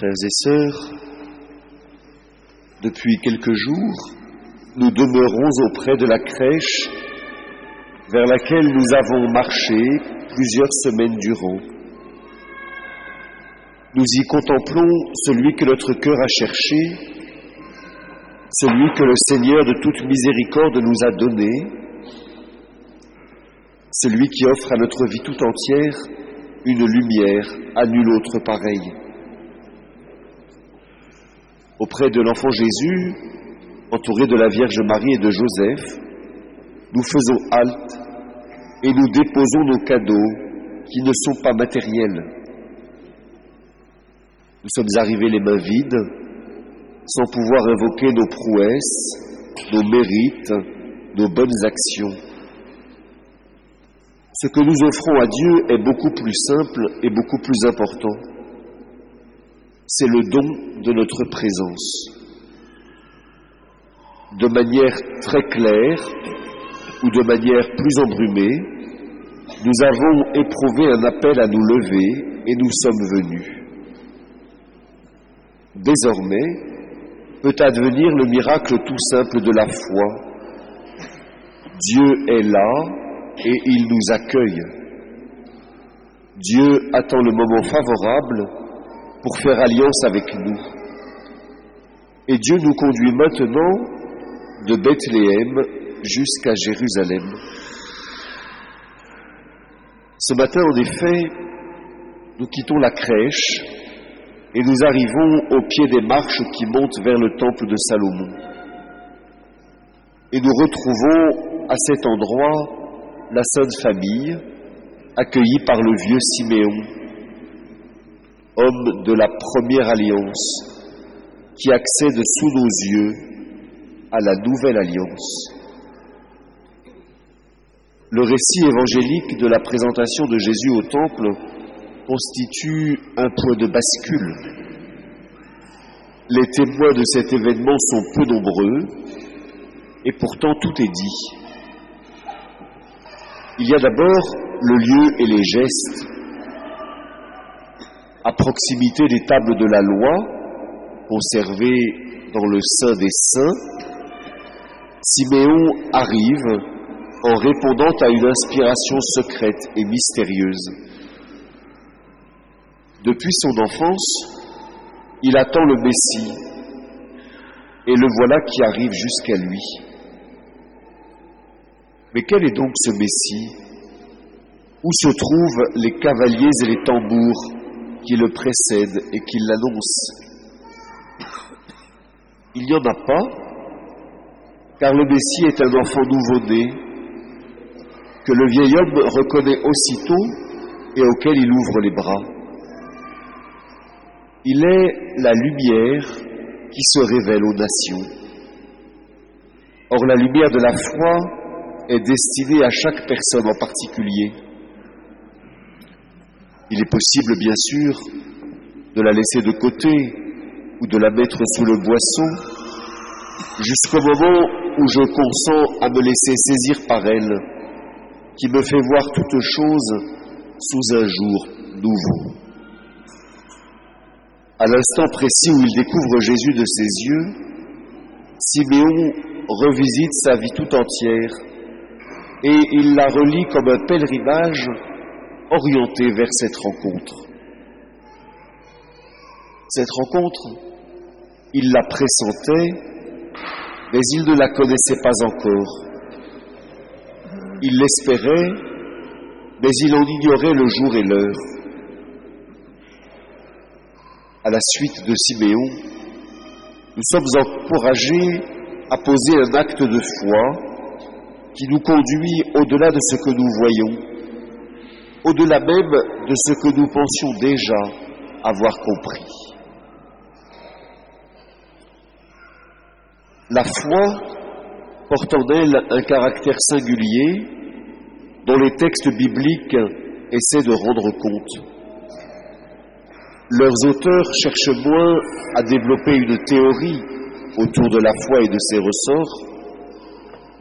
Frères et sœurs, depuis quelques jours, nous demeurons auprès de la crèche vers laquelle nous avons marché plusieurs semaines durant. Nous y contemplons celui que notre cœur a cherché, celui que le Seigneur de toute miséricorde nous a donné, celui qui offre à notre vie tout entière une lumière à nul autre pareille. Auprès de l'enfant Jésus, entouré de la Vierge Marie et de Joseph, nous faisons halte et nous déposons nos cadeaux qui ne sont pas matériels. Nous sommes arrivés les mains vides, sans pouvoir invoquer nos prouesses, nos mérites, nos bonnes actions. Ce que nous offrons à Dieu est beaucoup plus simple et beaucoup plus important c'est le don de notre présence. De manière très claire ou de manière plus embrumée, nous avons éprouvé un appel à nous lever et nous sommes venus. Désormais, peut advenir le miracle tout simple de la foi. Dieu est là et il nous accueille. Dieu attend le moment favorable pour faire alliance avec nous. Et Dieu nous conduit maintenant de Bethléem jusqu'à Jérusalem. Ce matin, en effet, nous quittons la crèche et nous arrivons au pied des marches qui montent vers le temple de Salomon. Et nous retrouvons à cet endroit la Sainte Famille, accueillie par le vieux Siméon, homme de la première alliance, qui accède sous nos yeux à la nouvelle alliance. Le récit évangélique de la présentation de Jésus au temple constitue un point de bascule. Les témoins de cet événement sont peu nombreux et pourtant tout est dit. Il y a d'abord le lieu et les gestes à proximité des tables de la loi, conservées dans le sein des saints, Siméon arrive en répondant à une inspiration secrète et mystérieuse. Depuis son enfance, il attend le Messie, et le voilà qui arrive jusqu'à lui. Mais quel est donc ce Messie? Où se trouvent les cavaliers et les tambours? Qui le précède et qui l'annonce. Il n'y en a pas, car le Messie est un enfant nouveau-né que le vieil homme reconnaît aussitôt et auquel il ouvre les bras. Il est la lumière qui se révèle aux nations. Or la lumière de la foi est destinée à chaque personne en particulier. Il est possible, bien sûr, de la laisser de côté ou de la mettre sous le boisseau jusqu'au moment où je consens à me laisser saisir par elle, qui me fait voir toute chose sous un jour nouveau. À l'instant précis où il découvre Jésus de ses yeux, Siméon revisite sa vie tout entière et il la relie comme un pèlerinage orienté vers cette rencontre. Cette rencontre, il la pressentait, mais il ne la connaissait pas encore. Il l'espérait, mais il en ignorait le jour et l'heure. À la suite de Siméon, nous sommes encouragés à poser un acte de foi qui nous conduit au-delà de ce que nous voyons au-delà même de ce que nous pensions déjà avoir compris. La foi porte en elle un caractère singulier dont les textes bibliques essaient de rendre compte. Leurs auteurs cherchent moins à développer une théorie autour de la foi et de ses ressorts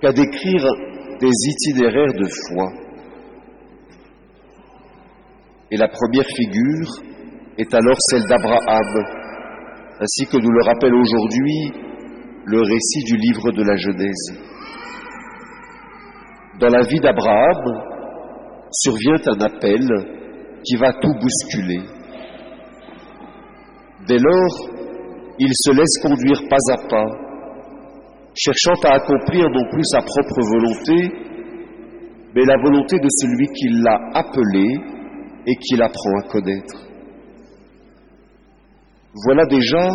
qu'à décrire des itinéraires de foi. Et la première figure est alors celle d'Abraham, ainsi que nous le rappelle aujourd'hui le récit du livre de la Genèse. Dans la vie d'Abraham survient un appel qui va tout bousculer. Dès lors, il se laisse conduire pas à pas, cherchant à accomplir non plus sa propre volonté, mais la volonté de celui qui l'a appelé et qui l'apprend à connaître. Voilà déjà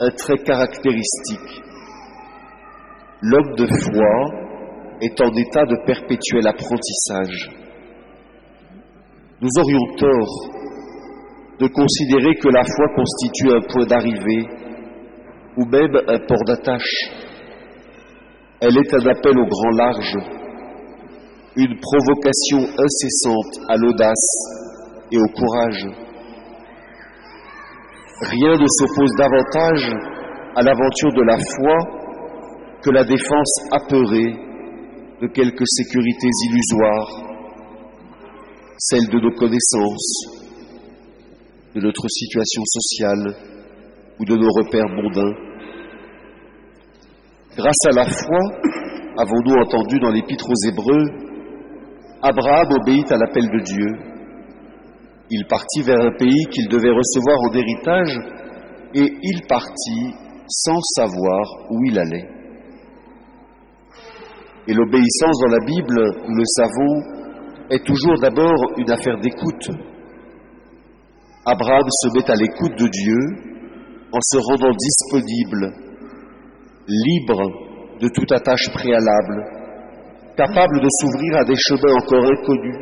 un trait caractéristique. L'homme de foi est en état de perpétuel apprentissage. Nous aurions tort de considérer que la foi constitue un point d'arrivée ou même un port d'attache. Elle est un appel au grand large, une provocation incessante à l'audace et au courage. Rien ne s'oppose davantage à l'aventure de la foi que la défense apeurée de quelques sécurités illusoires, celles de nos connaissances, de notre situation sociale ou de nos repères mondains. Grâce à la foi, avons-nous entendu dans l'Épître aux Hébreux, Abraham obéit à l'appel de Dieu. Il partit vers un pays qu'il devait recevoir en héritage et il partit sans savoir où il allait. Et l'obéissance dans la Bible, nous le savons, est toujours d'abord une affaire d'écoute. Abraham se met à l'écoute de Dieu en se rendant disponible, libre de toute attache préalable, capable de s'ouvrir à des chemins encore inconnus.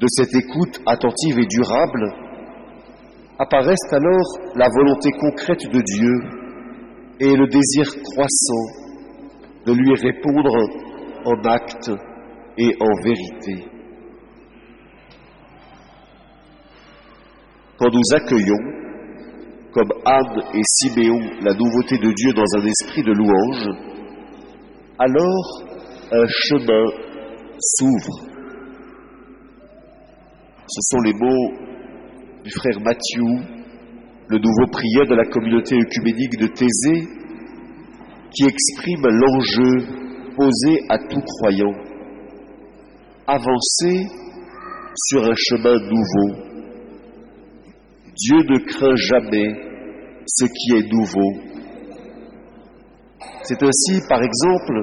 De cette écoute attentive et durable apparaissent alors la volonté concrète de Dieu et le désir croissant de lui répondre en acte et en vérité. Quand nous accueillons, comme Anne et Siméon, la nouveauté de Dieu dans un esprit de louange, alors un chemin s'ouvre. Ce sont les mots du frère Matthieu, le nouveau prieur de la communauté œcuménique de Thésée, qui exprime l'enjeu posé à tout croyant. Avancer sur un chemin nouveau. Dieu ne craint jamais ce qui est nouveau. C'est ainsi, par exemple,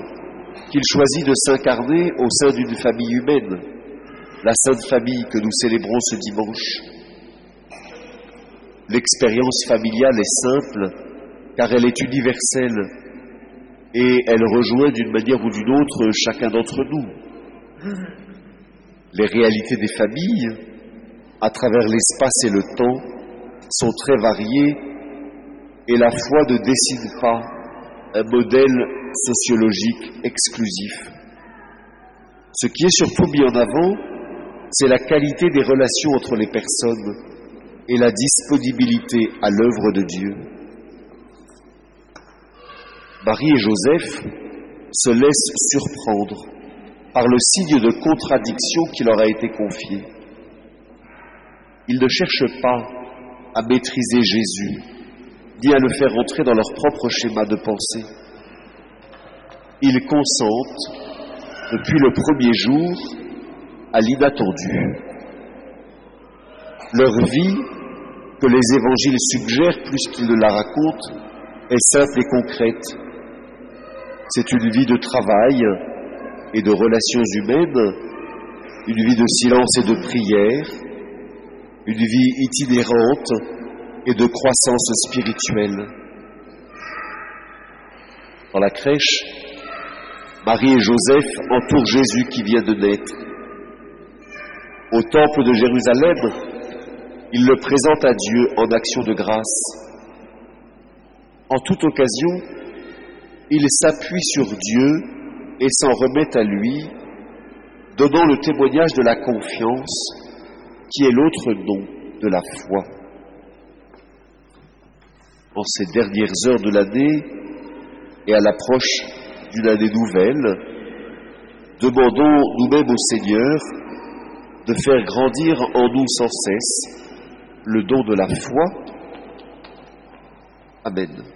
qu'il choisit de s'incarner au sein d'une famille humaine, la Sainte Famille que nous célébrons ce dimanche. L'expérience familiale est simple car elle est universelle et elle rejoint d'une manière ou d'une autre chacun d'entre nous. Les réalités des familles, à travers l'espace et le temps, sont très variées et la foi ne dessine pas un modèle sociologique exclusif. Ce qui est surtout mis en avant, c'est la qualité des relations entre les personnes et la disponibilité à l'œuvre de Dieu. Marie et Joseph se laissent surprendre par le signe de contradiction qui leur a été confié. Ils ne cherchent pas à maîtriser Jésus, ni à le faire entrer dans leur propre schéma de pensée. Ils consentent, depuis le premier jour, à l'inattendu. Leur vie, que les évangiles suggèrent plus qu'ils ne la racontent, est simple et concrète. C'est une vie de travail et de relations humaines, une vie de silence et de prière, une vie itinérante et de croissance spirituelle. Dans la crèche, Marie et Joseph entourent Jésus qui vient de naître. Au temple de Jérusalem, ils le présentent à Dieu en action de grâce. En toute occasion, ils s'appuient sur Dieu et s'en remettent à lui, donnant le témoignage de la confiance qui est l'autre nom de la foi. En ces dernières heures de l'année et à l'approche d'une année nouvelle, demandons nous-mêmes au Seigneur de faire grandir en nous sans cesse le don de la foi. Amen.